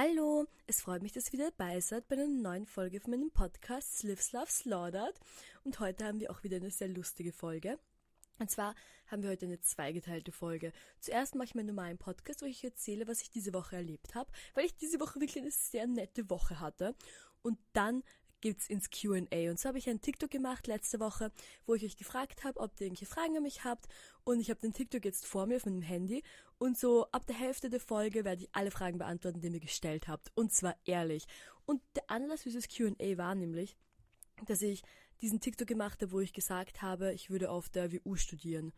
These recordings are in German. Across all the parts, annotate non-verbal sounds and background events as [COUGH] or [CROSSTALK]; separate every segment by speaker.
Speaker 1: Hallo, es freut mich, dass ihr wieder dabei seid bei einer neuen Folge von meinem Podcast Lives Love Slaughtered. Und heute haben wir auch wieder eine sehr lustige Folge. Und zwar haben wir heute eine zweigeteilte Folge. Zuerst mache ich meinen normalen Podcast, wo ich erzähle, was ich diese Woche erlebt habe, weil ich diese Woche wirklich eine sehr nette Woche hatte. Und dann geht's ins Q&A. Und so habe ich einen TikTok gemacht letzte Woche, wo ich euch gefragt habe, ob ihr irgendwelche Fragen an mich habt. Und ich habe den TikTok jetzt vor mir auf meinem Handy. Und so ab der Hälfte der Folge werde ich alle Fragen beantworten, die ihr mir gestellt habt. Und zwar ehrlich. Und der Anlass für dieses Q&A war nämlich, dass ich diesen TikTok gemacht habe, wo ich gesagt habe, ich würde auf der WU studieren.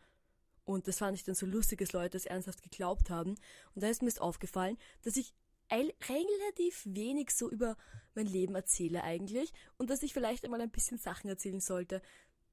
Speaker 1: Und das fand ich dann so lustig, dass Leute es ernsthaft geglaubt haben. Und da ist mir aufgefallen, dass ich relativ wenig so über mein Leben erzähle eigentlich und dass ich vielleicht einmal ein bisschen Sachen erzählen sollte,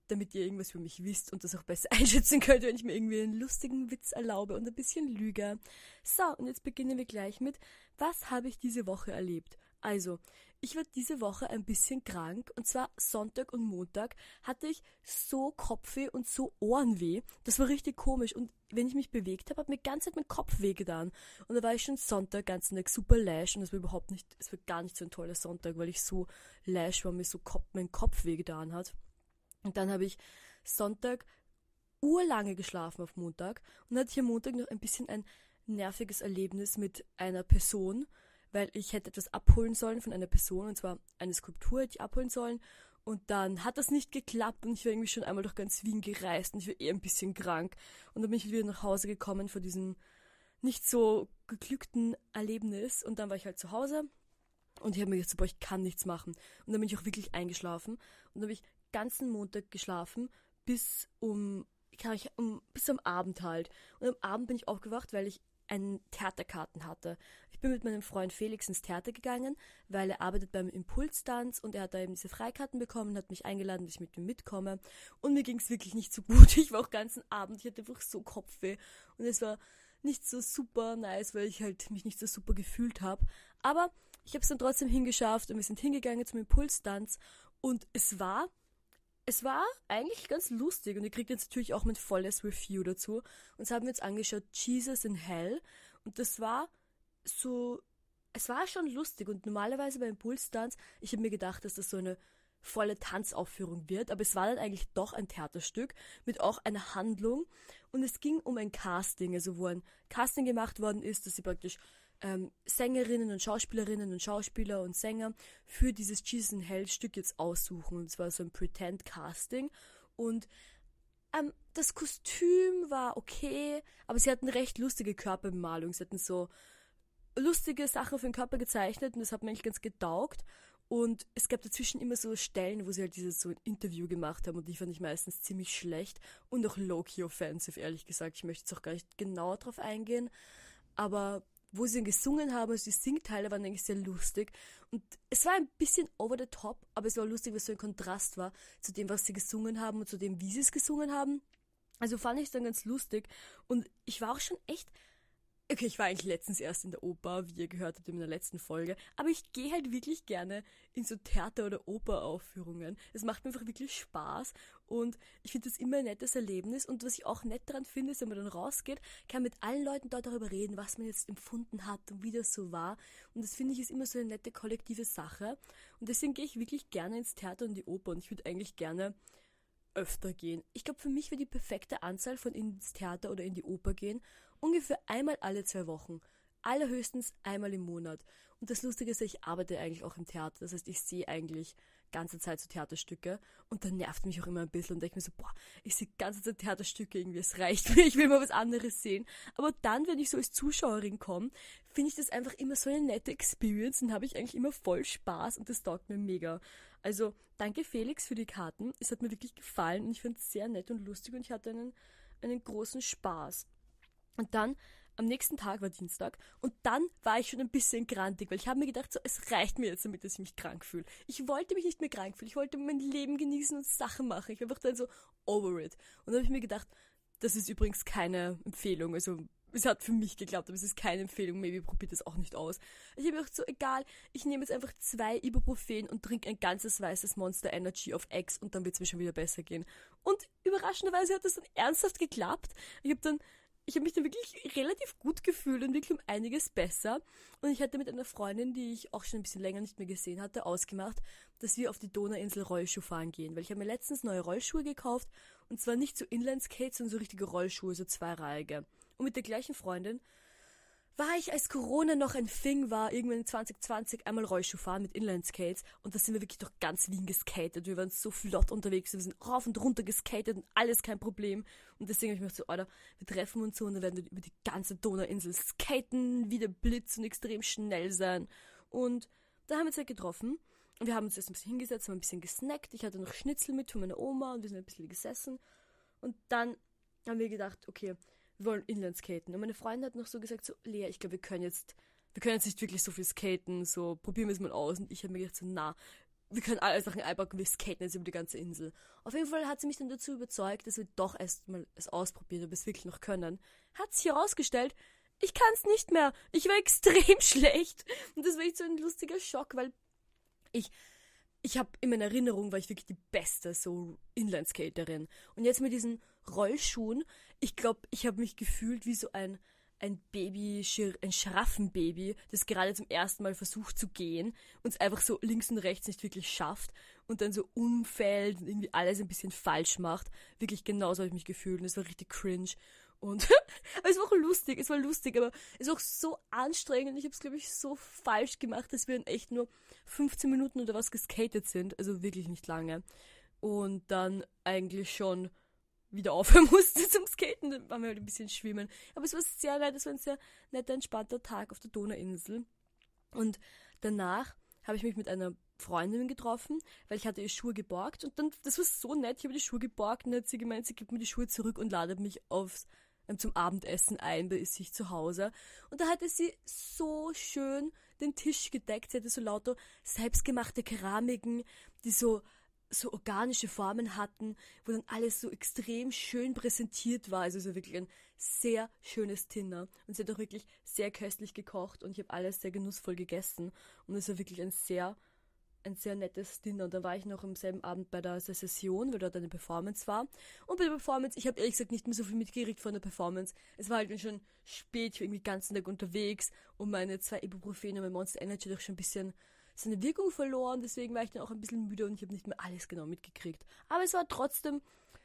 Speaker 1: damit ihr irgendwas über mich wisst und das auch besser [LAUGHS] einschätzen könnt, wenn ich mir irgendwie einen lustigen Witz erlaube und ein bisschen lüge. So, und jetzt beginnen wir gleich mit, was habe ich diese Woche erlebt? Also, ich war diese Woche ein bisschen krank und zwar Sonntag und Montag hatte ich so Kopfweh und so Ohrenweh. Das war richtig komisch und wenn ich mich bewegt habe, hat mir ganz Zeit mein Kopf weh getan. Und da war ich schon Sonntag ganz Tag super lash und es war überhaupt nicht, es war gar nicht so ein toller Sonntag, weil ich so lash war, mir so Kopf, mein Kopf weh getan hat. Und dann habe ich Sonntag urlange geschlafen auf Montag und hatte am Montag noch ein bisschen ein nerviges Erlebnis mit einer Person, weil ich hätte etwas abholen sollen von einer Person, und zwar eine Skulptur hätte ich abholen sollen. Und dann hat das nicht geklappt und ich war irgendwie schon einmal durch ganz Wien gereist und ich war eher ein bisschen krank. Und dann bin ich wieder nach Hause gekommen vor diesem nicht so geglückten Erlebnis. Und dann war ich halt zu Hause und ich habe mir gedacht, boah, ich kann nichts machen. Und dann bin ich auch wirklich eingeschlafen. Und dann habe ich ganzen Montag geschlafen bis um, ich, um, bis am Abend halt. Und am Abend bin ich aufgewacht, weil ich einen Theaterkarten hatte. Ich bin mit meinem Freund Felix ins Theater gegangen, weil er arbeitet beim Impulstanz und er hat da eben diese Freikarten bekommen, hat mich eingeladen, dass ich mit ihm mitkomme. Und mir ging es wirklich nicht so gut. [LAUGHS] Ich war auch ganzen Abend, ich hatte einfach so Kopfweh und es war nicht so super nice, weil ich halt mich nicht so super gefühlt habe. Aber ich habe es dann trotzdem hingeschafft und wir sind hingegangen zum Impulstanz und es war es war eigentlich ganz lustig und ihr kriegt jetzt natürlich auch mein volles Review dazu. Und das haben wir jetzt angeschaut, Jesus in Hell. Und das war so, es war schon lustig. Und normalerweise beim Impulstanz, ich habe mir gedacht, dass das so eine volle Tanzaufführung wird, aber es war dann eigentlich doch ein Theaterstück mit auch einer Handlung. Und es ging um ein Casting, also wo ein Casting gemacht worden ist, dass sie praktisch ähm, Sängerinnen und Schauspielerinnen und Schauspieler und Sänger für dieses in Hell Stück jetzt aussuchen. Und zwar so ein Pretend Casting. Und ähm, das Kostüm war okay, aber sie hatten recht lustige Körperbemalung. Sie hatten so lustige Sachen für den Körper gezeichnet und das hat mir eigentlich ganz getaugt. Und es gab dazwischen immer so Stellen, wo sie halt dieses so ein Interview gemacht haben und die fand ich meistens ziemlich schlecht und auch low-key offensive, ehrlich gesagt. Ich möchte jetzt auch gar nicht genauer drauf eingehen. Aber wo sie dann gesungen haben, also die Singteile waren eigentlich sehr lustig. Und es war ein bisschen over the top, aber es war lustig, weil es so ein Kontrast war zu dem, was sie gesungen haben und zu dem, wie sie es gesungen haben. Also fand ich es dann ganz lustig. Und ich war auch schon echt Okay, ich war eigentlich letztens erst in der Oper, wie ihr gehört habt in der letzten Folge, aber ich gehe halt wirklich gerne in so Theater- oder Operaufführungen. Es macht mir einfach wirklich Spaß und ich finde das immer ein nettes Erlebnis und was ich auch nett daran finde, ist, wenn man dann rausgeht, kann mit allen Leuten dort darüber reden, was man jetzt empfunden hat und wie das so war und das finde ich ist immer so eine nette kollektive Sache und deswegen gehe ich wirklich gerne ins Theater und die Oper und ich würde eigentlich gerne öfter gehen. Ich glaube, für mich wäre die perfekte Anzahl von ins Theater oder in die Oper gehen ungefähr einmal alle zwei Wochen. Allerhöchstens einmal im Monat. Und das Lustige ist, ich arbeite eigentlich auch im Theater. Das heißt, ich sehe eigentlich ganze Zeit so Theaterstücke und dann nervt mich auch immer ein bisschen und denke mir so, boah, ich sehe ganze Zeit Theaterstücke irgendwie, es reicht mir, ich will mal was anderes sehen. Aber dann, wenn ich so als Zuschauerin komme, finde ich das einfach immer so eine nette Experience und habe ich eigentlich immer voll Spaß und das taugt mir mega. Also danke Felix für die Karten, es hat mir wirklich gefallen und ich fand es sehr nett und lustig und ich hatte einen, einen großen Spaß. Und dann am nächsten Tag war Dienstag und dann war ich schon ein bisschen grantig, weil ich habe mir gedacht, so, es reicht mir jetzt damit, dass ich mich krank fühle. Ich wollte mich nicht mehr krank fühlen, ich wollte mein Leben genießen und Sachen machen. Ich war einfach dann so over it. Und dann habe ich mir gedacht, das ist übrigens keine Empfehlung, also es hat für mich geklappt, aber es ist keine Empfehlung, maybe probiert das auch nicht aus. Ich habe mir gedacht, so egal, ich nehme jetzt einfach zwei Ibuprofen und trinke ein ganzes weißes Monster Energy auf X und dann wird es mir schon wieder besser gehen. Und überraschenderweise hat das dann ernsthaft geklappt. Ich habe dann ich habe mich dann wirklich relativ gut gefühlt und wirklich um einiges besser. Und ich hatte mit einer Freundin, die ich auch schon ein bisschen länger nicht mehr gesehen hatte, ausgemacht, dass wir auf die Donauinsel Rollschuh fahren gehen. Weil ich habe mir letztens neue Rollschuhe gekauft und zwar nicht so Inlineskates, sondern so richtige Rollschuhe, so zweireihige. Und mit der gleichen Freundin war ich, als Corona noch ein Thing war, irgendwann in 2020 einmal Rollschuh fahren mit Inline-Skates und da sind wir wirklich durch ganz Wien geskatet. Wir waren so flott unterwegs, wir sind rauf und runter geskatet und alles kein Problem. Und deswegen habe ich mir so, Alter, wir treffen uns so und dann werden wir über die ganze Donauinsel skaten, wie der Blitz und extrem schnell sein. Und da haben wir uns halt getroffen und wir haben uns erst ein bisschen hingesetzt, haben ein bisschen gesnackt. Ich hatte noch Schnitzel mit von meiner Oma und wir sind ein bisschen gesessen. Und dann haben wir gedacht, okay, wir wollen Inlandskaten. Und meine Freundin hat noch so gesagt, so, Lea, ich glaube, wir können jetzt, wir können jetzt nicht wirklich so viel skaten, so, probieren wir es mal aus. Und ich habe mir gedacht, so, na, wir können alle Sachen einpacken, wir skaten jetzt über die ganze Insel. Auf jeden Fall hat sie mich dann dazu überzeugt, dass wir doch erstmal es ausprobieren, ob wir es wirklich noch können. Hat sich herausgestellt, ich kann es nicht mehr. Ich war [LAUGHS] extrem schlecht. Und das war echt so ein lustiger Schock, weil ich, ich habe in meiner Erinnerung war ich wirklich die beste so Inlineskaterin. Und jetzt mit diesen Rollschuhen, ich glaube, ich habe mich gefühlt wie so ein ein Baby, ein Schraffenbaby, das gerade zum ersten Mal versucht zu gehen und es einfach so links und rechts nicht wirklich schafft und dann so umfällt und irgendwie alles ein bisschen falsch macht. Wirklich genauso habe ich mich gefühlt und es war richtig cringe. Und [LAUGHS] es war auch lustig, es war lustig, aber es war auch so anstrengend. Ich habe es, glaube ich, so falsch gemacht, dass wir in echt nur 15 Minuten oder was geskatet sind, also wirklich nicht lange. Und dann eigentlich schon wieder aufhören [LAUGHS] musste zum Skaten, dann waren wir halt ein bisschen schwimmen. Aber es war sehr nett, es war ein sehr netter, entspannter Tag auf der Donauinsel. Und danach habe ich mich mit einer Freundin getroffen, weil ich hatte ihr Schuhe geborgt und dann, das war so nett, ich habe die Schuhe geborgt und dann hat sie gemeint, sie gibt mir die Schuhe zurück und ladet mich aufs, ähm, zum Abendessen ein bei sich zu Hause. Und da hatte sie so schön den Tisch gedeckt, sie hatte so lauter selbstgemachte Keramiken, die so so organische Formen hatten, wo dann alles so extrem schön präsentiert war. Also so wirklich ein sehr schönes Dinner. Und sie hat auch wirklich sehr köstlich gekocht und ich habe alles sehr genussvoll gegessen. Und es war wirklich ein sehr, ein sehr nettes Dinner. Und dann war ich noch am selben Abend bei der Session, weil dort eine Performance war. Und bei der Performance, ich habe ehrlich gesagt nicht mehr so viel mitgekriegt von der Performance. Es war halt schon spät, ich war irgendwie den ganzen Tag unterwegs und meine zwei Ibuprofen und mein Monster Energy doch schon ein bisschen seine Wirkung verloren, deswegen war ich dann auch ein bisschen müde und ich habe nicht mehr alles genau mitgekriegt. Aber es war trotzdem,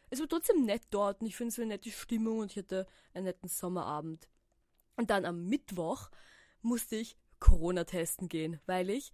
Speaker 1: es war trotzdem nett dort und ich finde es eine nette Stimmung und ich hatte einen netten Sommerabend. Und dann am Mittwoch musste ich Corona testen gehen, weil ich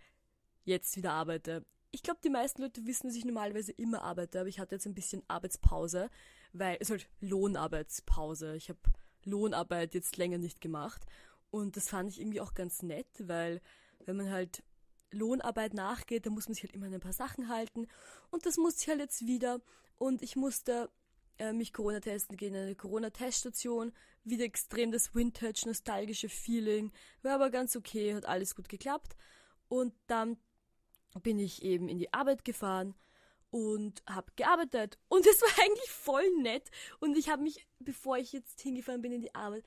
Speaker 1: jetzt wieder arbeite. Ich glaube, die meisten Leute wissen, dass ich normalerweise immer arbeite, aber ich hatte jetzt ein bisschen Arbeitspause, weil es halt Lohnarbeitspause. Ich habe Lohnarbeit jetzt länger nicht gemacht und das fand ich irgendwie auch ganz nett, weil wenn man halt Lohnarbeit nachgeht, da muss man sich halt immer an ein paar Sachen halten. Und das musste ich halt jetzt wieder. Und ich musste äh, mich Corona testen gehen, eine Corona-Teststation. Wieder extrem das Vintage, nostalgische Feeling. War aber ganz okay, hat alles gut geklappt. Und dann bin ich eben in die Arbeit gefahren und habe gearbeitet. Und es war [LAUGHS] eigentlich voll nett. Und ich habe mich, bevor ich jetzt hingefahren bin in die Arbeit,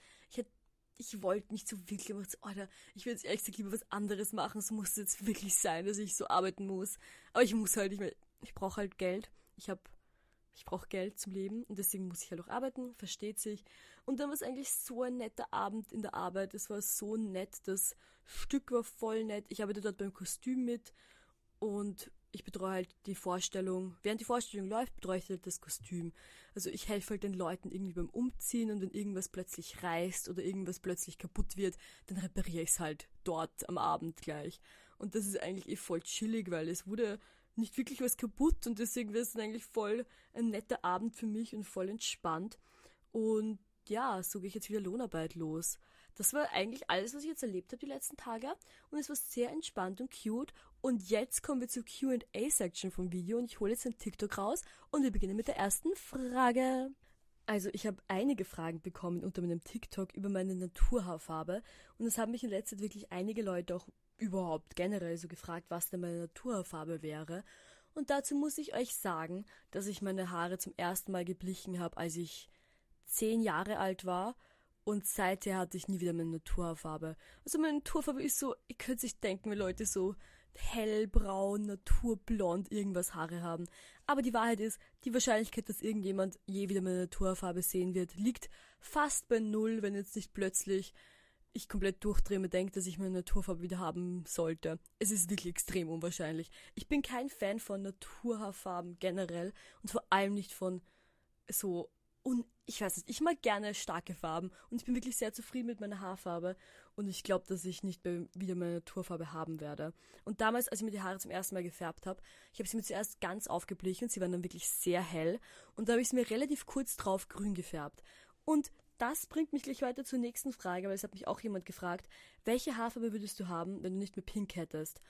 Speaker 1: ich wollte nicht so wirklich, aber so, Alter, ich würde jetzt ehrlich gesagt lieber was anderes machen. Es muss jetzt wirklich sein, dass ich so arbeiten muss. Aber ich muss halt, ich, ich brauche halt Geld. Ich habe, ich brauche Geld zum Leben und deswegen muss ich halt auch arbeiten, versteht sich. Und dann war es eigentlich so ein netter Abend in der Arbeit. Es war so nett, das Stück war voll nett. Ich arbeite dort beim Kostüm mit und ich betreue halt die Vorstellung, während die Vorstellung läuft, betreue ich halt das Kostüm. Also ich helfe halt den Leuten irgendwie beim Umziehen und wenn irgendwas plötzlich reißt oder irgendwas plötzlich kaputt wird, dann repariere ich es halt dort am Abend gleich. Und das ist eigentlich eh voll chillig, weil es wurde nicht wirklich was kaputt und deswegen wäre es eigentlich voll ein netter Abend für mich und voll entspannt. Und ja, so gehe ich jetzt wieder Lohnarbeit los. Das war eigentlich alles, was ich jetzt erlebt habe die letzten Tage. Und es war sehr entspannt und cute. Und jetzt kommen wir zur QA-Section vom Video und ich hole jetzt ein TikTok raus und wir beginnen mit der ersten Frage. Also ich habe einige Fragen bekommen unter meinem TikTok über meine Naturhaarfarbe und es haben mich in letzter Zeit wirklich einige Leute auch überhaupt generell so gefragt, was denn meine Naturhaarfarbe wäre. Und dazu muss ich euch sagen, dass ich meine Haare zum ersten Mal geblichen habe, als ich zehn Jahre alt war und seither hatte ich nie wieder meine Naturfarbe. Also meine Naturfarbe ist so, ihr könnt sich denken, wenn Leute so hellbraun, naturblond, irgendwas Haare haben. Aber die Wahrheit ist, die Wahrscheinlichkeit, dass irgendjemand je wieder meine Naturfarbe sehen wird, liegt fast bei null, wenn jetzt nicht plötzlich ich komplett durchdrehe und denke, dass ich meine Naturfarbe wieder haben sollte. Es ist wirklich extrem unwahrscheinlich. Ich bin kein Fan von Naturhaarfarben generell und vor allem nicht von so und ich weiß nicht, ich mag gerne starke Farben und ich bin wirklich sehr zufrieden mit meiner Haarfarbe und ich glaube, dass ich nicht wieder meine Naturfarbe haben werde. Und damals, als ich mir die Haare zum ersten Mal gefärbt habe, ich habe sie mir zuerst ganz aufgeblichen, sie waren dann wirklich sehr hell und da habe ich sie mir relativ kurz drauf grün gefärbt. Und das bringt mich gleich weiter zur nächsten Frage, weil es hat mich auch jemand gefragt, welche Haarfarbe würdest du haben, wenn du nicht mehr pink hättest?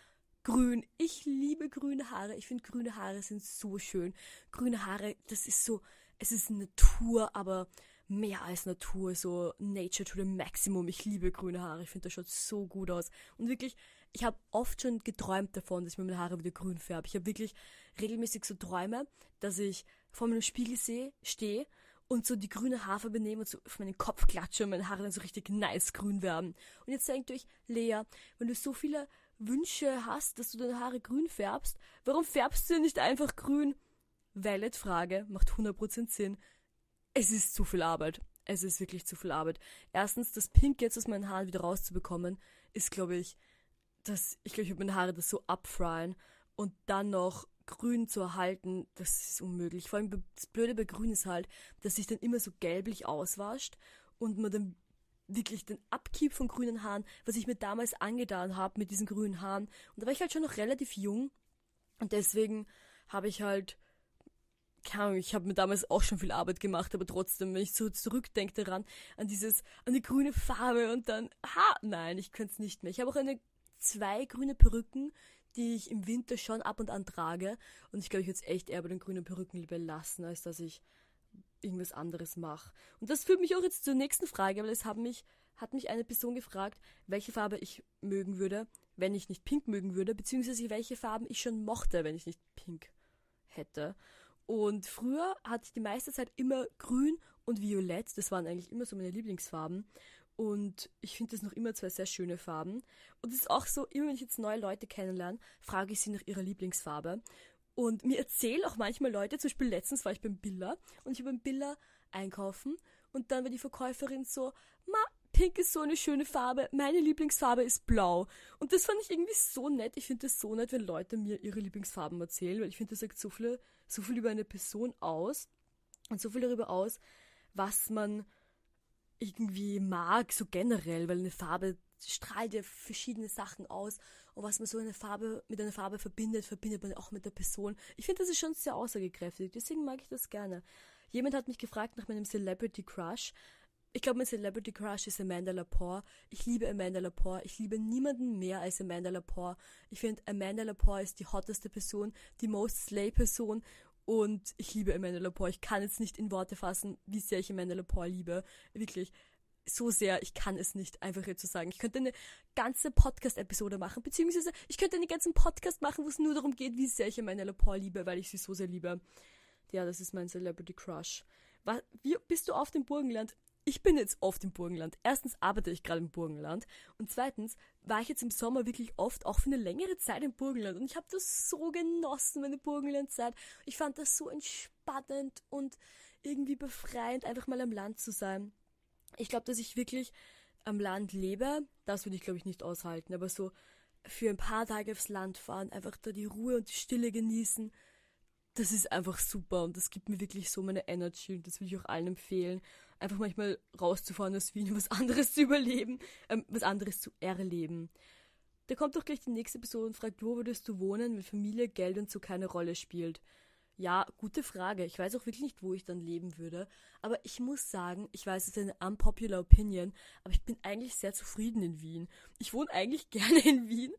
Speaker 1: Grün. Ich liebe grüne Haare. Ich finde grüne Haare sind so schön. Grüne Haare, das ist so, es ist Natur, aber mehr als Natur, so Nature to the Maximum. Ich liebe grüne Haare, ich finde das schaut so gut aus. Und wirklich, ich habe oft schon geträumt davon, dass ich mir meine Haare wieder grün färbe. Ich habe wirklich regelmäßig so Träume, dass ich vor meinem Spiegel sehe, stehe und so die grüne Haarfarbe nehme und so auf meinen Kopf klatsche und meine Haare dann so richtig nice grün werden. Und jetzt denkt euch, Lea, wenn du so viele Wünsche hast, dass du deine Haare grün färbst, warum färbst du nicht einfach grün? Valid Frage, macht 100% Sinn. Es ist zu viel Arbeit. Es ist wirklich zu viel Arbeit. Erstens, das Pink jetzt aus meinen Haaren wieder rauszubekommen, ist, glaube ich, dass ich glaube, ich würde meine Haare das so abfryen und dann noch grün zu erhalten, das ist unmöglich. Vor allem das Blöde bei grün ist halt, dass sich dann immer so gelblich auswascht und man dann wirklich den Abkeep von grünen Haaren, was ich mir damals angetan habe mit diesen grünen Haaren. Und da war ich halt schon noch relativ jung und deswegen habe ich halt keine Ahnung, ich habe mir damals auch schon viel Arbeit gemacht, aber trotzdem, wenn ich so zurückdenke daran, an dieses, an die grüne Farbe und dann, ha, nein, ich könnte es nicht mehr. Ich habe auch eine, zwei grüne Perücken, die ich im Winter schon ab und an trage und ich glaube, ich es echt eher bei den grünen Perücken lieber lassen, als dass ich irgendwas anderes mache. Und das führt mich auch jetzt zur nächsten Frage, weil es hat mich, hat mich eine Person gefragt, welche Farbe ich mögen würde, wenn ich nicht pink mögen würde, beziehungsweise welche Farben ich schon mochte, wenn ich nicht pink hätte. Und früher hatte ich die meiste Zeit immer grün und violett. Das waren eigentlich immer so meine Lieblingsfarben. Und ich finde das noch immer zwei sehr schöne Farben. Und es ist auch so, immer wenn ich jetzt neue Leute kennenlerne, frage ich sie nach ihrer Lieblingsfarbe. Und mir erzählen auch manchmal Leute, zum Beispiel letztens war ich beim Billa und ich habe beim Billa einkaufen und dann war die Verkäuferin so, ma, Pink ist so eine schöne Farbe, meine Lieblingsfarbe ist blau. Und das fand ich irgendwie so nett. Ich finde das so nett, wenn Leute mir ihre Lieblingsfarben erzählen, weil ich finde, das sagt so viel, so viel über eine Person aus und so viel darüber aus, was man irgendwie mag, so generell, weil eine Farbe strahlt ja verschiedene Sachen aus und was man so eine Farbe mit einer Farbe verbindet, verbindet man auch mit der Person. Ich finde, das ist schon sehr aussagekräftig, deswegen mag ich das gerne. Jemand hat mich gefragt nach meinem Celebrity Crush ich glaube, mein Celebrity Crush ist Amanda Lepore. Ich liebe Amanda Lepore. Ich liebe niemanden mehr als Amanda Lepore. Ich finde, Amanda Lepore ist die hotteste Person, die most slay Person. Und ich liebe Amanda Lepore. Ich kann jetzt nicht in Worte fassen, wie sehr ich Amanda Lepore liebe. Wirklich. So sehr, ich kann es nicht einfach jetzt so sagen. Ich könnte eine ganze Podcast-Episode machen, beziehungsweise ich könnte einen ganzen Podcast machen, wo es nur darum geht, wie sehr ich Amanda Lepore liebe, weil ich sie so sehr liebe. Ja, das ist mein Celebrity Crush. wie bist du auf dem Burgenland? Ich bin jetzt oft im Burgenland. Erstens arbeite ich gerade im Burgenland und zweitens war ich jetzt im Sommer wirklich oft auch für eine längere Zeit im Burgenland und ich habe das so genossen, meine Burgenlandzeit. Ich fand das so entspannend und irgendwie befreiend, einfach mal am Land zu sein. Ich glaube, dass ich wirklich am Land lebe, das würde ich glaube ich nicht aushalten, aber so für ein paar Tage aufs Land fahren, einfach da die Ruhe und die Stille genießen, das ist einfach super und das gibt mir wirklich so meine Energy und das will ich auch allen empfehlen einfach manchmal rauszufahren aus Wien, was anderes zu überleben, ähm, was anderes zu erleben. Da kommt doch gleich die nächste Person und fragt, wo würdest du wohnen, wenn Familie, Geld und so keine Rolle spielt? Ja, gute Frage. Ich weiß auch wirklich nicht, wo ich dann leben würde. Aber ich muss sagen, ich weiß, es ist eine unpopular Opinion, aber ich bin eigentlich sehr zufrieden in Wien. Ich wohne eigentlich [LAUGHS] gerne in Wien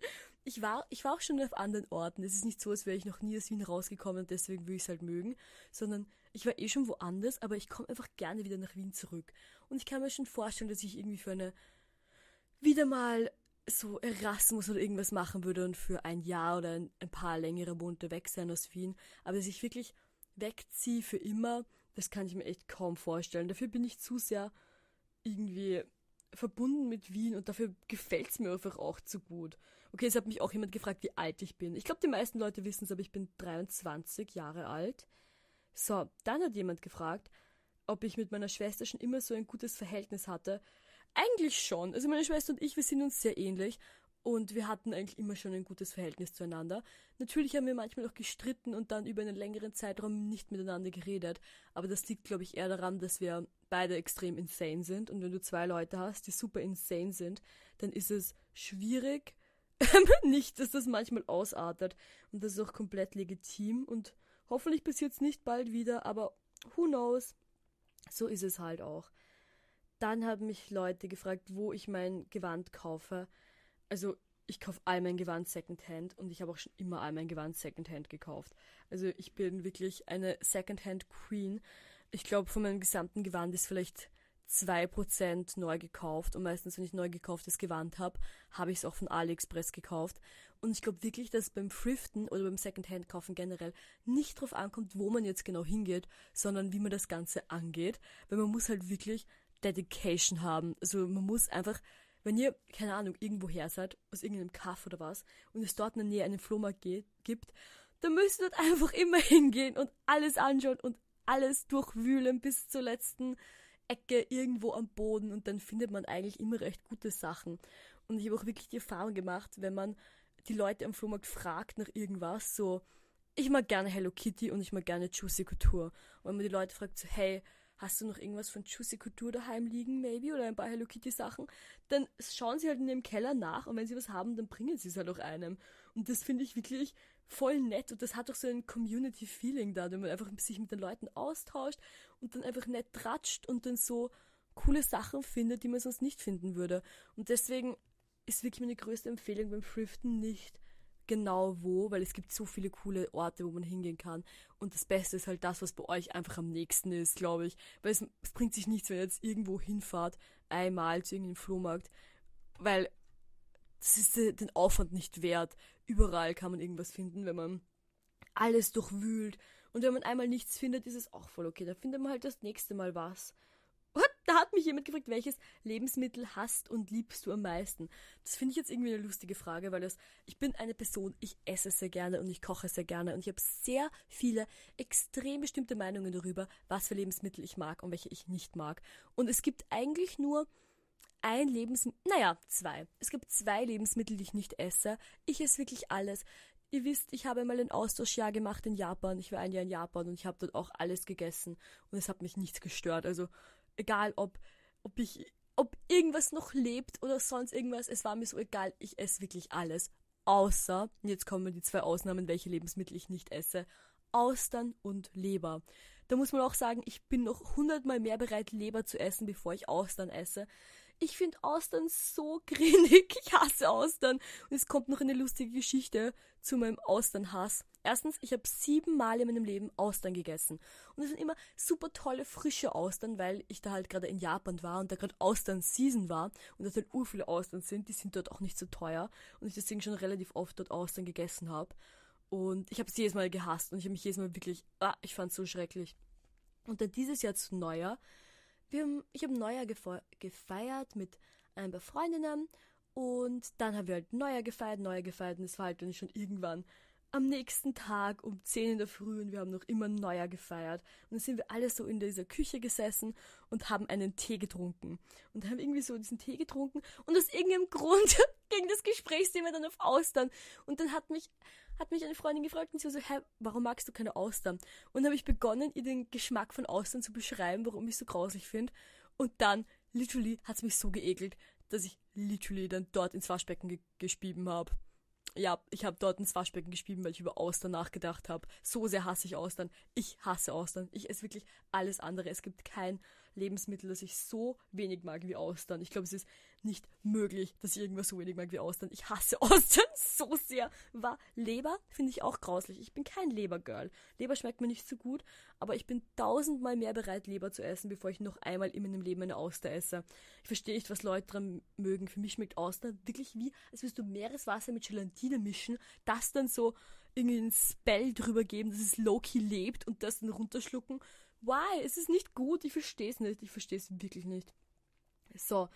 Speaker 1: ich war, ich war auch schon auf anderen Orten. Es ist nicht so, als wäre ich noch nie aus Wien rausgekommen und deswegen würde ich es halt mögen, sondern ich war eh schon woanders, aber ich komme einfach gerne wieder nach Wien zurück. Und ich kann mir schon vorstellen, dass ich irgendwie für eine wieder mal so Erasmus oder irgendwas machen würde und für ein Jahr oder ein, ein paar längere Monate weg sein aus Wien. Aber dass ich wirklich wegziehe für immer, das kann ich mir echt kaum vorstellen. Dafür bin ich zu sehr irgendwie verbunden mit Wien und dafür gefällt es mir einfach auch zu gut. Okay, es hat mich auch jemand gefragt, wie alt ich bin. Ich glaube, die meisten Leute wissen es, aber ich bin 23 Jahre alt. So, dann hat jemand gefragt, ob ich mit meiner Schwester schon immer so ein gutes Verhältnis hatte. Eigentlich schon. Also meine Schwester und ich, wir sind uns sehr ähnlich und wir hatten eigentlich immer schon ein gutes Verhältnis zueinander. Natürlich haben wir manchmal auch gestritten und dann über einen längeren Zeitraum nicht miteinander geredet. Aber das liegt, glaube ich, eher daran, dass wir beide extrem insane sind. Und wenn du zwei Leute hast, die super insane sind, dann ist es schwierig, [LAUGHS] nicht, dass das manchmal ausartet. Und das ist auch komplett legitim. Und hoffentlich passiert es nicht bald wieder, aber who knows? So ist es halt auch. Dann haben mich Leute gefragt, wo ich mein Gewand kaufe also ich kaufe all mein Gewand Secondhand und ich habe auch schon immer all mein Gewand Secondhand gekauft. Also ich bin wirklich eine Secondhand Queen. Ich glaube, von meinem gesamten Gewand ist vielleicht 2% neu gekauft und meistens, wenn ich neu gekauftes Gewand habe, habe ich es auch von AliExpress gekauft. Und ich glaube wirklich, dass beim Thriften oder beim Secondhand kaufen generell nicht drauf ankommt, wo man jetzt genau hingeht, sondern wie man das Ganze angeht. Weil man muss halt wirklich Dedication haben. Also man muss einfach wenn ihr, keine Ahnung, irgendwo her seid, aus irgendeinem Kaff oder was, und es dort in der Nähe einen Flohmarkt geht, gibt, dann müsst ihr dort [LAUGHS] einfach immer hingehen und alles anschauen und alles durchwühlen bis zur letzten Ecke irgendwo am Boden und dann findet man eigentlich immer recht gute Sachen. Und ich habe auch wirklich die Erfahrung gemacht, wenn man die Leute am Flohmarkt fragt nach irgendwas, so, ich mag gerne Hello Kitty und ich mag gerne Juicy Couture. Und wenn man die Leute fragt, so, hey, hast du noch irgendwas von Juicy Couture daheim liegen, maybe, oder ein paar Hello Kitty Sachen, dann schauen sie halt in dem Keller nach und wenn sie was haben, dann bringen sie es halt auch einem. Und das finde ich wirklich voll nett und das hat auch so ein Community-Feeling da, wenn man einfach sich mit den Leuten austauscht und dann einfach nett tratscht und dann so coole Sachen findet, die man sonst nicht finden würde. Und deswegen ist wirklich meine größte Empfehlung beim Thriften nicht genau wo, weil es gibt so viele coole Orte, wo man hingehen kann. Und das Beste ist halt das, was bei euch einfach am nächsten ist, glaube ich. Weil es, es, bringt sich nichts, wenn ihr jetzt irgendwo hinfahrt, einmal zu irgendeinem Flohmarkt, weil das ist den Aufwand nicht wert. Überall kann man irgendwas finden, wenn man alles durchwühlt. Und wenn man einmal nichts findet, ist es auch voll okay. Da findet man halt das nächste Mal was. Da hat mich jemand gefragt, welches Lebensmittel hast und liebst du am meisten? Das finde ich jetzt irgendwie eine lustige Frage, weil das, ich bin eine Person, ich esse sehr gerne und ich koche sehr gerne und ich habe sehr viele extrem bestimmte Meinungen darüber, was für Lebensmittel ich mag und welche ich nicht mag. Und es gibt eigentlich nur ein Lebensmittel, naja, zwei. Es gibt zwei Lebensmittel, die ich nicht esse. Ich esse wirklich alles. Ihr wisst, ich habe mal ein Austauschjahr gemacht in Japan. Ich war ein Jahr in Japan und ich habe dort auch alles gegessen und es hat mich nichts gestört. Also egal ob, ob ich, ob irgendwas noch lebt oder sonst irgendwas, es war mir so egal, ich esse wirklich alles. Außer, jetzt kommen die zwei Ausnahmen, welche Lebensmittel ich nicht esse. Austern und Leber. Da muss man auch sagen, ich bin noch hundertmal mehr bereit, Leber zu essen, bevor ich Austern esse. Ich finde Austern so [LAUGHS] grinig. Ich hasse Austern. Und es kommt noch eine lustige Geschichte zu meinem Austernhass. Erstens, ich habe siebenmal in meinem Leben Austern gegessen. Und es sind immer super tolle, frische Austern, weil ich da halt gerade in Japan war und da gerade Austern-Season war und dass halt ur Austern sind. Die sind dort auch nicht so teuer. Und ich deswegen schon relativ oft dort Austern gegessen habe. Und ich habe es jedes Mal gehasst und ich habe mich jedes Mal wirklich, ah, ich fand es so schrecklich. Und dann dieses Jahr zu Neujahr haben, ich habe Neujahr gefeiert mit ein paar Freundinnen und dann haben wir halt Neujahr gefeiert, Neujahr gefeiert und es war halt dann schon irgendwann am nächsten Tag um 10 in der Früh und wir haben noch immer Neujahr gefeiert. Und dann sind wir alle so in dieser Küche gesessen und haben einen Tee getrunken. Und haben irgendwie so diesen Tee getrunken und aus irgendeinem [LAUGHS] Grund [LAUGHS] ging das Gesprächsthema dann auf Austern. Und dann hat mich hat mich eine Freundin gefragt und sie war so, hä, warum magst du keine Austern? Und habe ich begonnen, ihr den Geschmack von Austern zu beschreiben, warum ich so grauslich finde. Und dann, literally, hat es mich so geekelt, dass ich literally dann dort ins Waschbecken ge gespieben habe. Ja, ich habe dort ins Waschbecken gespieben, weil ich über Austern nachgedacht habe. So sehr hasse ich Austern. Ich hasse Austern. Ich esse wirklich alles andere. Es gibt kein Lebensmittel, das ich so wenig mag wie Austern. Ich glaube, es ist nicht möglich, dass ich irgendwas so wenig mag wie Austern. Ich hasse [LAUGHS] Austern so sehr. War Leber finde ich auch grauslich. Ich bin kein Lebergirl. Leber schmeckt mir nicht so gut, aber ich bin tausendmal mehr bereit, Leber zu essen, bevor ich noch einmal in meinem Leben eine Auster esse. Ich verstehe nicht, was Leute dran mögen. Für mich schmeckt Austern wirklich wie, als würdest du Meereswasser mit Gelatine mischen, das dann so irgendwie ein Spell drüber geben, dass es Loki lebt und das dann runterschlucken. Why? Es ist nicht gut. Ich verstehe es nicht. Ich verstehe es wirklich nicht. So,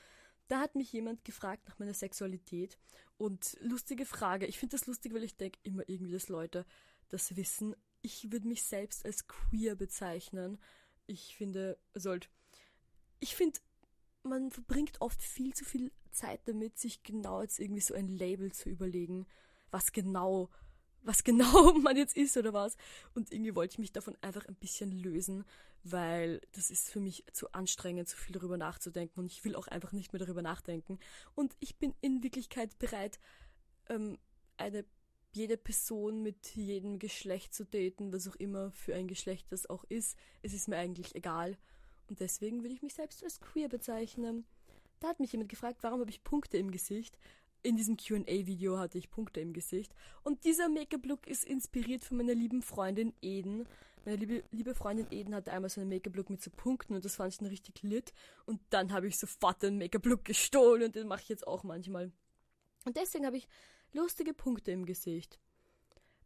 Speaker 1: Da hat mich jemand gefragt nach meiner Sexualität. Und lustige Frage. Ich finde das lustig, weil ich denke immer irgendwie, dass Leute das wissen. Ich würde mich selbst als queer bezeichnen. Ich finde, halt, ich finde, man verbringt oft viel zu viel Zeit damit, sich genau jetzt irgendwie so ein Label zu überlegen, was genau was genau [LAUGHS] man jetzt ist oder was. Und irgendwie wollte ich mich davon einfach ein bisschen lösen, weil das ist für mich zu anstrengend, zu viel darüber nachzudenken und ich will auch einfach nicht mehr darüber nachdenken. Und ich bin in Wirklichkeit bereit, ähm, eine jede Person mit jedem Geschlecht zu daten, was auch immer für ein Geschlecht das auch ist. Es ist mir eigentlich egal. Und deswegen würde ich mich selbst als queer bezeichnen. Da hat mich jemand gefragt, warum habe ich Punkte im Gesicht? In diesem QA-Video hatte ich Punkte im Gesicht. Und dieser Make-up-Look ist inspiriert von meiner lieben Freundin Eden. Meine liebe, liebe Freundin Eden hatte einmal so einen Make-up-Look mit so Punkten und das fand ich dann richtig lit. Und dann habe ich sofort den Make-up-Look gestohlen und den mache ich jetzt auch manchmal. Und deswegen habe ich lustige Punkte im Gesicht.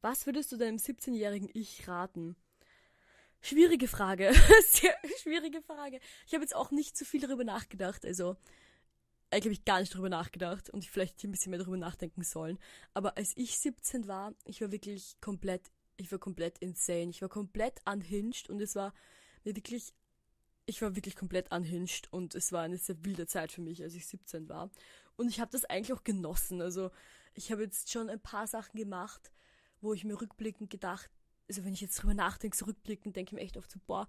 Speaker 1: Was würdest du deinem 17-jährigen Ich raten? Schwierige Frage. [LAUGHS] Sehr schwierige Frage. Ich habe jetzt auch nicht zu viel darüber nachgedacht. Also, eigentlich habe ich gar nicht darüber nachgedacht und ich vielleicht ein bisschen mehr darüber nachdenken sollen. Aber als ich 17 war, ich war wirklich komplett, ich war komplett insane. Ich war komplett unhinged und es war mir wirklich, ich war wirklich komplett unhinged und es war eine sehr wilde Zeit für mich, als ich 17 war. Und ich habe das eigentlich auch genossen. Also ich habe jetzt schon ein paar Sachen gemacht, wo ich mir rückblickend gedacht, also wenn ich jetzt drüber nachdenke, so rückblickend, denke ich mir echt oft so, boah,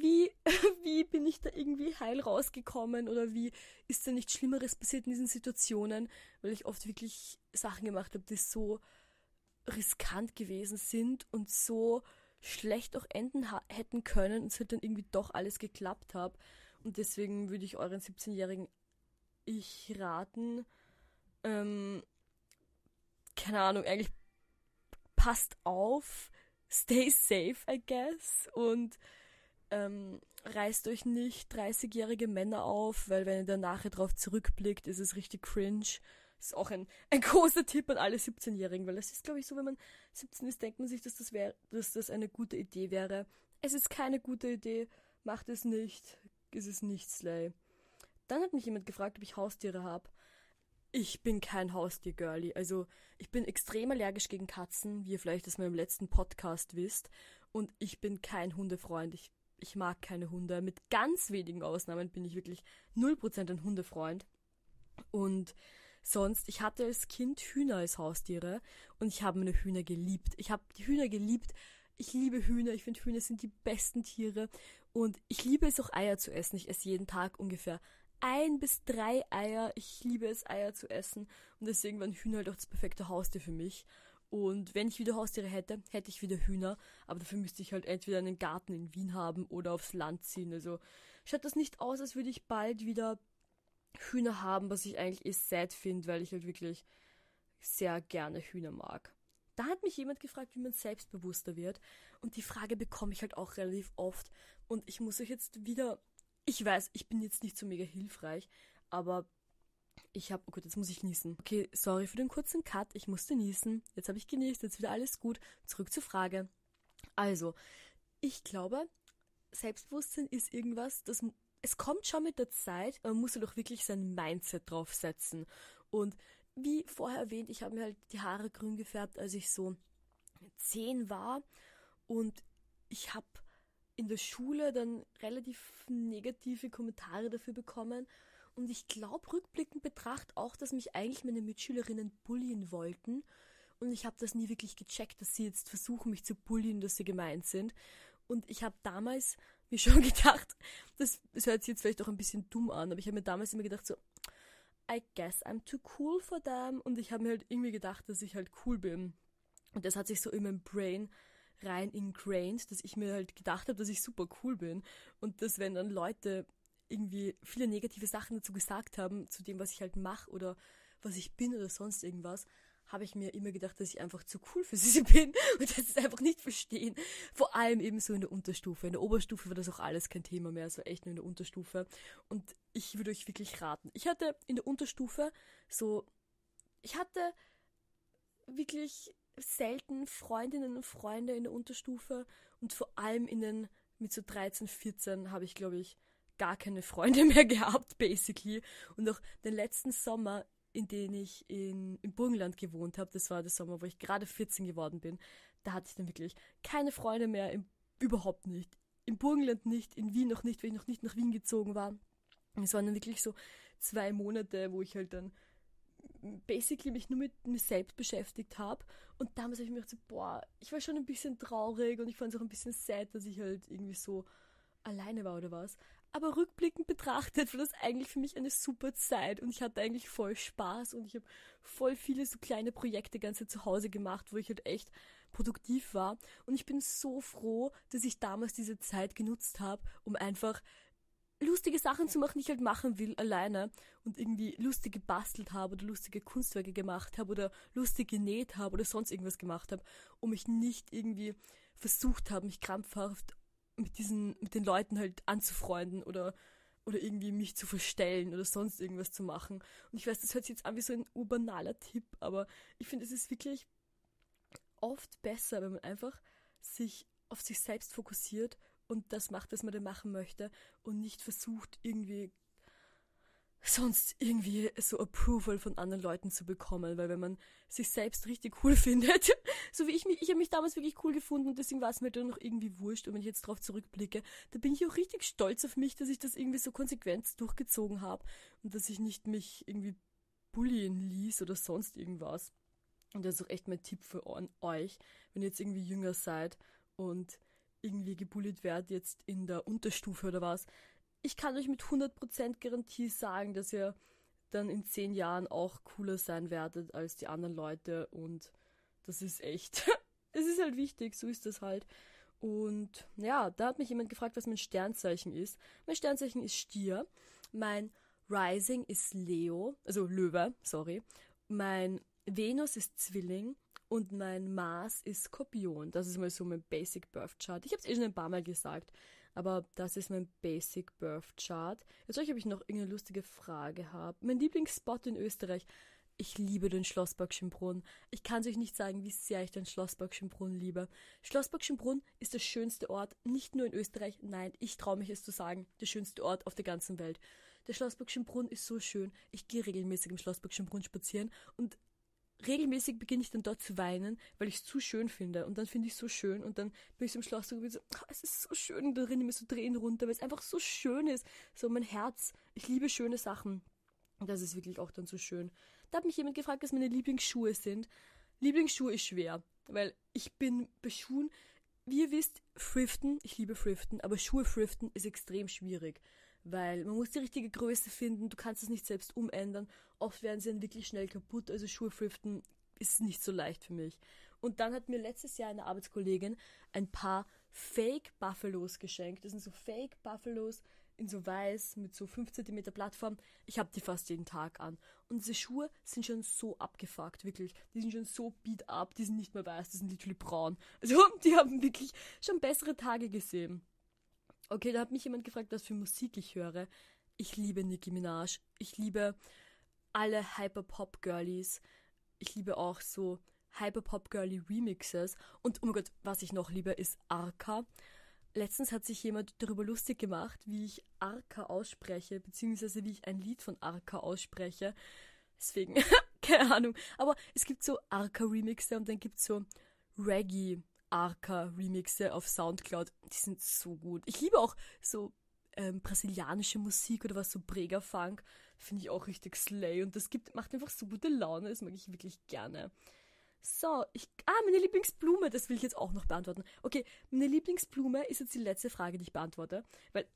Speaker 1: wie, [LAUGHS] wie bin ich da irgendwie heil rausgekommen oder wie ist da nichts Schlimmeres passiert in diesen Situationen, weil ich oft wirklich Sachen gemacht habe, die so riskant gewesen sind und so schlecht auch enden hätten können und es halt dann irgendwie doch alles geklappt hat. Und deswegen würde ich euren 17-jährigen Ich raten, ähm, keine Ahnung, eigentlich passt auf, stay safe, I guess, und ähm, reißt euch nicht 30-jährige Männer auf, weil wenn ihr dann nachher drauf zurückblickt, ist es richtig cringe. Das ist auch ein, ein großer Tipp an alle 17-Jährigen, weil es ist, glaube ich, so, wenn man 17 ist, denkt man sich, dass das, wär, dass das eine gute Idee wäre. Es ist keine gute Idee, macht es nicht, ist es nicht Slay. Dann hat mich jemand gefragt, ob ich Haustiere habe. Ich bin kein Haustier-Girlie. Also, ich bin extrem allergisch gegen Katzen, wie ihr vielleicht aus meinem letzten Podcast wisst. Und ich bin kein Hundefreund. Ich ich mag keine Hunde. Mit ganz wenigen Ausnahmen bin ich wirklich 0% ein Hundefreund. Und sonst, ich hatte als Kind Hühner als Haustiere und ich habe meine Hühner geliebt. Ich habe die Hühner geliebt. Ich liebe Hühner. Ich finde Hühner sind die besten Tiere. Und ich liebe es auch Eier zu essen. Ich esse jeden Tag ungefähr ein bis drei Eier. Ich liebe es, Eier zu essen. Und deswegen waren Hühner halt auch das perfekte Haustier für mich. Und wenn ich wieder Haustiere hätte, hätte ich wieder Hühner. Aber dafür müsste ich halt entweder einen Garten in Wien haben oder aufs Land ziehen. Also schaut das nicht aus, als würde ich bald wieder Hühner haben, was ich eigentlich eh sad finde, weil ich halt wirklich sehr gerne Hühner mag. Da hat mich jemand gefragt, wie man selbstbewusster wird. Und die Frage bekomme ich halt auch relativ oft. Und ich muss euch jetzt wieder. Ich weiß, ich bin jetzt nicht so mega hilfreich, aber ich habe, oh Gott, jetzt muss ich niesen. Okay, sorry für den kurzen Cut. Ich musste niesen. Jetzt habe ich genießt, jetzt wieder alles gut. Zurück zur Frage. Also, ich glaube, Selbstbewusstsein ist irgendwas, das es kommt schon mit der Zeit, man muss halt auch wirklich sein Mindset draufsetzen. Und wie vorher erwähnt, ich habe mir halt die Haare grün gefärbt, als ich so zehn war. Und ich habe in der Schule dann relativ negative Kommentare dafür bekommen. Und ich glaube rückblickend betracht auch, dass mich eigentlich meine Mitschülerinnen bullien wollten. Und ich habe das nie wirklich gecheckt, dass sie jetzt versuchen, mich zu bullien, dass sie gemeint sind. Und ich habe damals mir schon [LAUGHS] gedacht, das, das hört sich jetzt vielleicht auch ein bisschen dumm an, aber ich habe mir damals immer gedacht so, I guess I'm too cool for them. Und ich habe mir halt irgendwie gedacht, dass ich halt cool bin. Und das hat sich so in meinem Brain rein ingrained, dass ich mir halt gedacht habe, dass ich super cool bin. Und dass wenn dann Leute irgendwie viele negative Sachen dazu gesagt haben, zu dem, was ich halt mache oder was ich bin oder sonst irgendwas, habe ich mir immer gedacht, dass ich einfach zu cool für [LAUGHS] sie bin und dass sie es einfach nicht verstehen. Vor allem eben so in der Unterstufe. In der Oberstufe war das auch alles kein Thema mehr, so echt nur in der Unterstufe. Und ich würde euch wirklich raten. Ich hatte in der Unterstufe so, ich hatte wirklich selten Freundinnen und Freunde in der Unterstufe und vor allem in den, mit so 13, 14 habe ich, glaube ich, gar keine Freunde [LAUGHS] mehr gehabt, basically. Und auch den letzten Sommer, in dem ich in, im Burgenland gewohnt habe, das war der Sommer, wo ich gerade 14 geworden bin, da hatte ich dann wirklich keine Freunde mehr, im, überhaupt nicht. Im Burgenland nicht, in Wien noch nicht, weil ich noch nicht nach Wien gezogen war. Es waren dann wirklich so zwei Monate, wo ich halt dann basically mich nur mit mir selbst beschäftigt habe. Und damals habe ich mir gedacht, so, boah, ich war schon ein bisschen traurig und ich fand es auch ein bisschen sad, dass ich halt irgendwie so alleine war oder was. Aber rückblickend betrachtet war das eigentlich für mich eine super Zeit und ich hatte eigentlich voll Spaß und ich habe voll viele so kleine Projekte ganze zu Hause gemacht, wo ich halt echt produktiv war. Und ich bin so froh, dass ich damals diese Zeit genutzt habe, um einfach lustige Sachen zu machen, die ich halt machen will, alleine und irgendwie lustig gebastelt habe oder lustige Kunstwerke gemacht habe oder lustig genäht habe oder sonst irgendwas gemacht habe, um mich nicht irgendwie versucht habe, mich krampfhaft mit diesen, mit den Leuten halt anzufreunden oder, oder irgendwie mich zu verstellen oder sonst irgendwas zu machen. Und ich weiß, das hört sich jetzt an wie so ein urbanaler Tipp, aber ich finde, es ist wirklich oft besser, wenn man einfach sich auf sich selbst fokussiert und das macht, was man da machen möchte und nicht versucht, irgendwie sonst irgendwie so Approval von anderen Leuten zu bekommen, weil wenn man sich selbst richtig cool [LAUGHS] findet, so wie ich mich, ich habe mich damals wirklich cool gefunden und deswegen war es mir dann noch irgendwie wurscht und wenn ich jetzt drauf zurückblicke, da bin ich auch richtig stolz auf mich, dass ich das irgendwie so konsequent durchgezogen habe und dass ich nicht mich irgendwie bullien ließ oder sonst irgendwas. Und das ist auch echt mein Tipp für euch, wenn ihr jetzt irgendwie jünger seid und irgendwie gebullied werdet jetzt in der Unterstufe oder was. Ich kann euch mit 100% Garantie sagen, dass ihr dann in 10 Jahren auch cooler sein werdet als die anderen Leute und das ist echt, [LAUGHS] es ist halt wichtig, so ist das halt. Und ja, da hat mich jemand gefragt, was mein Sternzeichen ist. Mein Sternzeichen ist Stier. Mein Rising ist Leo, also Löwe, sorry. Mein Venus ist Zwilling und mein Mars ist Skorpion. Das ist mal so mein Basic Birth Chart. Ich habe es eh schon ein paar Mal gesagt, aber das ist mein Basic Birth Chart. Jetzt euch, ob ich noch irgendeine lustige Frage habe. Mein Lieblingsspot in Österreich. Ich liebe den Schlossbergschen Brunnen. Ich kann es euch nicht sagen, wie sehr ich den Schlossbergschen Brunnen liebe. Schlossbergschen Brunnen ist der schönste Ort, nicht nur in Österreich, nein, ich traue mich es zu sagen, der schönste Ort auf der ganzen Welt. Der Schlossbergschen Brunnen ist so schön. Ich gehe regelmäßig im Schlossbergschen Brunnen spazieren und regelmäßig beginne ich dann dort zu weinen, weil ich es zu schön finde. Und dann finde ich es so schön und dann bin ich so im Schloss so, oh, es ist so schön und da rennen mir so Tränen runter, weil es einfach so schön ist. So mein Herz. Ich liebe schöne Sachen. Und das ist wirklich auch dann so schön. Da hat mich jemand gefragt, was meine Lieblingsschuhe sind. Lieblingsschuhe ist schwer, weil ich bin bei Schuhen, wie ihr wisst, thriften, ich liebe thriften, aber Schuhe thriften ist extrem schwierig weil man muss die richtige Größe finden, du kannst es nicht selbst umändern. Oft werden sie dann wirklich schnell kaputt, also Schuhe thriften ist nicht so leicht für mich. Und dann hat mir letztes Jahr eine Arbeitskollegin ein paar Fake Buffalos geschenkt. Das sind so Fake Buffalos in so weiß mit so 5 cm Plattform. Ich habe die fast jeden Tag an. Und diese Schuhe sind schon so abgefuckt, wirklich. Die sind schon so beat up, die sind nicht mehr weiß, die sind literally braun. Also [LAUGHS] die haben wirklich schon bessere Tage gesehen. Okay, da hat mich jemand gefragt, was für Musik ich höre. Ich liebe Nicki Minaj. Ich liebe alle Hyperpop-Girlies. Ich liebe auch so Hyperpop-Girly Remixes. Und oh mein Gott, was ich noch liebe, ist Arca. Letztens hat sich jemand darüber lustig gemacht, wie ich Arca ausspreche, beziehungsweise wie ich ein Lied von Arca ausspreche. Deswegen, [LAUGHS] keine Ahnung. Aber es gibt so Arca-Remixe und dann gibt es so Reggae Arca-Remixe auf Soundcloud. Die sind so gut. Ich liebe auch so ähm, brasilianische Musik oder was so Brega-Funk. Finde ich auch richtig slay. Und das gibt, macht einfach so gute Laune. Das mag ich wirklich gerne. So, ich. Ah, meine Lieblingsblume, das will ich jetzt auch noch beantworten. Okay, meine Lieblingsblume ist jetzt die letzte Frage, die ich beantworte. Weil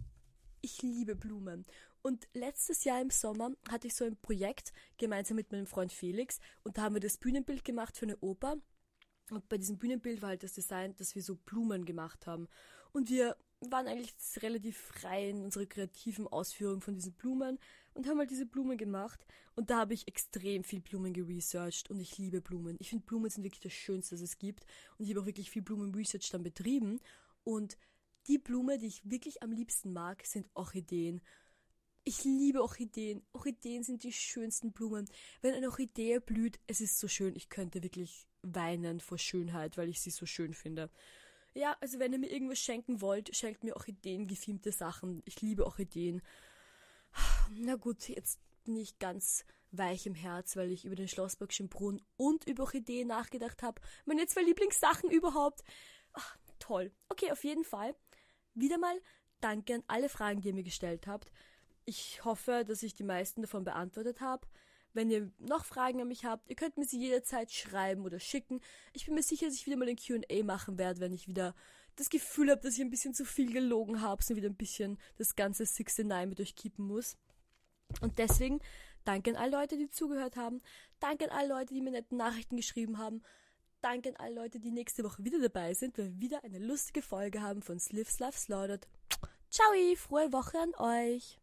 Speaker 1: ich liebe Blumen. Und letztes Jahr im Sommer hatte ich so ein Projekt gemeinsam mit meinem Freund Felix und da haben wir das Bühnenbild gemacht für eine Oper und bei diesem Bühnenbild war halt das Design, dass wir so Blumen gemacht haben. Und wir waren eigentlich relativ frei in unserer kreativen Ausführung von diesen Blumen und haben halt diese Blumen gemacht. Und da habe ich extrem viel Blumen geresearched und ich liebe Blumen. Ich finde Blumen sind wirklich das Schönste, das es gibt. Und ich habe auch wirklich viel Blumen-Research dann betrieben. Und die Blume, die ich wirklich am liebsten mag, sind Orchideen. Ich liebe Orchideen. Orchideen sind die schönsten Blumen. Wenn eine Orchidee blüht, es ist so schön. Ich könnte wirklich weinen vor Schönheit, weil ich sie so schön finde. Ja, also wenn ihr mir irgendwas schenken wollt, schenkt mir Orchideen, gefilmte Sachen. Ich liebe Orchideen. Na gut, jetzt bin ich ganz weich im Herz, weil ich über den Schlossbergschen Brunnen und über Orchideen nachgedacht habe. Meine zwei Lieblingssachen überhaupt. Ach, toll. Okay, auf jeden Fall. Wieder mal danke an alle Fragen, die ihr mir gestellt habt. Ich hoffe, dass ich die meisten davon beantwortet habe. Wenn ihr noch Fragen an mich habt, ihr könnt mir sie jederzeit schreiben oder schicken. Ich bin mir sicher, dass ich wieder mal ein QA machen werde, wenn ich wieder das Gefühl habe, dass ich ein bisschen zu viel gelogen habe, so wieder ein bisschen das ganze 69 mit euch keepen muss. Und deswegen danke an alle Leute, die zugehört haben. Danke an alle Leute, die mir nette Nachrichten geschrieben haben. Danke an alle Leute, die nächste Woche wieder dabei sind, weil wir wieder eine lustige Folge haben von Slivs Love Slaughtered. Ciao, frohe Woche an euch!